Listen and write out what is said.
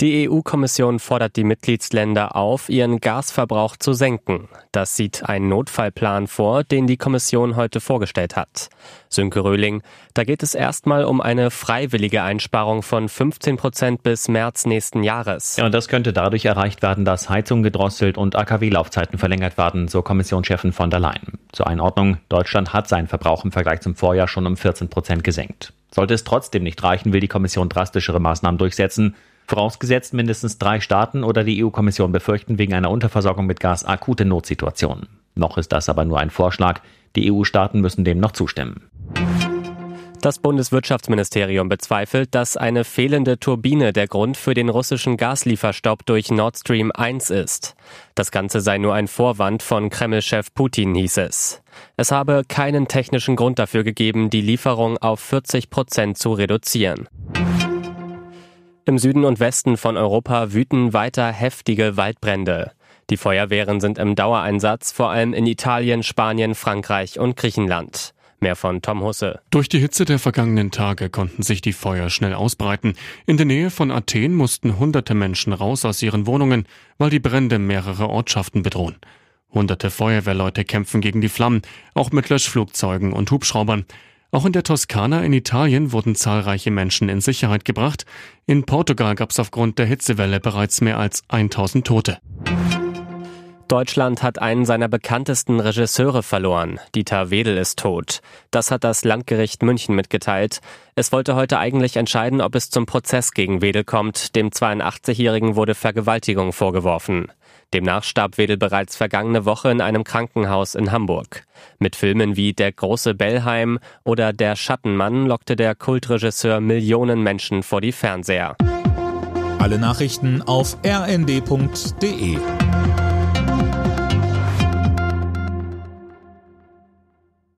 Die EU-Kommission fordert die Mitgliedsländer auf, ihren Gasverbrauch zu senken. Das sieht ein Notfallplan vor, den die Kommission heute vorgestellt hat. Sönke Röhling, da geht es erstmal um eine freiwillige Einsparung von 15 Prozent bis März nächsten Jahres. Ja, und das könnte dadurch erreicht werden, dass Heizungen gedrosselt und AKW-Laufzeiten verlängert werden, so Kommissionschefin von der Leyen. Zur Einordnung, Deutschland hat seinen Verbrauch im Vergleich zum Vorjahr schon um 14 Prozent gesenkt. Sollte es trotzdem nicht reichen, will die Kommission drastischere Maßnahmen durchsetzen. Vorausgesetzt mindestens drei Staaten oder die EU-Kommission befürchten wegen einer Unterversorgung mit Gas akute Notsituationen. Noch ist das aber nur ein Vorschlag. Die EU-Staaten müssen dem noch zustimmen. Das Bundeswirtschaftsministerium bezweifelt, dass eine fehlende Turbine der Grund für den russischen Gaslieferstopp durch Nord Stream 1 ist. Das Ganze sei nur ein Vorwand von Kreml-Chef Putin, hieß es. Es habe keinen technischen Grund dafür gegeben, die Lieferung auf 40 Prozent zu reduzieren. Im Süden und Westen von Europa wüten weiter heftige Waldbrände. Die Feuerwehren sind im Dauereinsatz, vor allem in Italien, Spanien, Frankreich und Griechenland. Mehr von Tom Husse. Durch die Hitze der vergangenen Tage konnten sich die Feuer schnell ausbreiten. In der Nähe von Athen mussten hunderte Menschen raus aus ihren Wohnungen, weil die Brände mehrere Ortschaften bedrohen. Hunderte Feuerwehrleute kämpfen gegen die Flammen, auch mit Löschflugzeugen und Hubschraubern. Auch in der Toskana in Italien wurden zahlreiche Menschen in Sicherheit gebracht. In Portugal gab es aufgrund der Hitzewelle bereits mehr als 1000 Tote. Deutschland hat einen seiner bekanntesten Regisseure verloren. Dieter Wedel ist tot. Das hat das Landgericht München mitgeteilt. Es wollte heute eigentlich entscheiden, ob es zum Prozess gegen Wedel kommt. Dem 82-Jährigen wurde Vergewaltigung vorgeworfen. Demnach starb Wedel bereits vergangene Woche in einem Krankenhaus in Hamburg. Mit Filmen wie Der große Bellheim oder Der Schattenmann lockte der Kultregisseur Millionen Menschen vor die Fernseher. Alle Nachrichten auf rnd.de